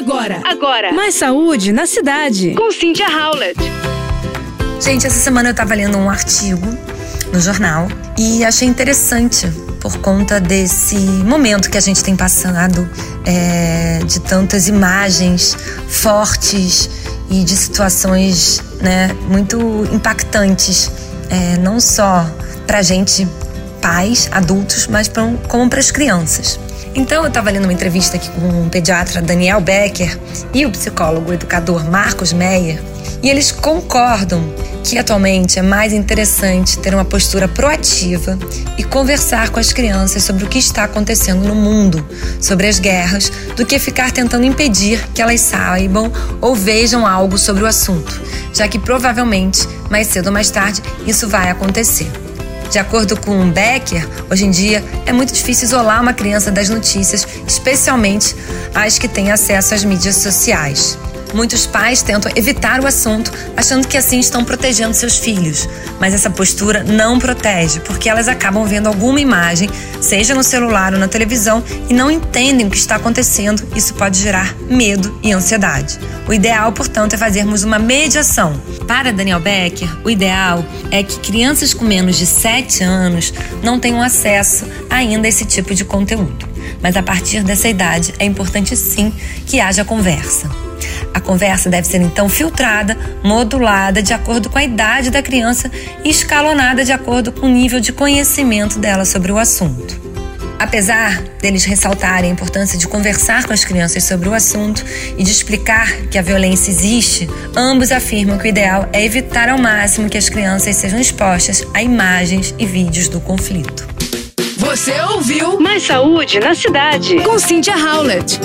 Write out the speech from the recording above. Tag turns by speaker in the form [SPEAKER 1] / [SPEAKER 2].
[SPEAKER 1] Agora, agora.
[SPEAKER 2] Mais saúde na cidade.
[SPEAKER 1] Com Cynthia Howlett.
[SPEAKER 3] Gente, essa semana eu tava lendo um artigo no jornal e achei interessante por conta desse momento que a gente tem passado é, de tantas imagens fortes e de situações né, muito impactantes, é, não só pra gente, pais, adultos, mas pra, como para as crianças. Então, eu estava lendo uma entrevista aqui com o pediatra Daniel Becker e o psicólogo educador Marcos Meyer, e eles concordam que atualmente é mais interessante ter uma postura proativa e conversar com as crianças sobre o que está acontecendo no mundo, sobre as guerras, do que ficar tentando impedir que elas saibam ou vejam algo sobre o assunto, já que provavelmente, mais cedo ou mais tarde, isso vai acontecer. De acordo com Becker, hoje em dia é muito difícil isolar uma criança das notícias, especialmente as que têm acesso às mídias sociais. Muitos pais tentam evitar o assunto, achando que assim estão protegendo seus filhos. Mas essa postura não protege, porque elas acabam vendo alguma imagem, seja no celular ou na televisão, e não entendem o que está acontecendo. Isso pode gerar medo e ansiedade. O ideal, portanto, é fazermos uma mediação. Para Daniel Becker, o ideal é que crianças com menos de 7 anos não tenham acesso ainda a esse tipo de conteúdo. Mas a partir dessa idade é importante sim que haja conversa. A conversa deve ser então filtrada, modulada de acordo com a idade da criança e escalonada de acordo com o nível de conhecimento dela sobre o assunto. Apesar deles ressaltarem a importância de conversar com as crianças sobre o assunto e de explicar que a violência existe, ambos afirmam que o ideal é evitar ao máximo que as crianças sejam expostas a imagens e vídeos do conflito.
[SPEAKER 1] Você ouviu Mais Saúde na Cidade com Cynthia Howlett.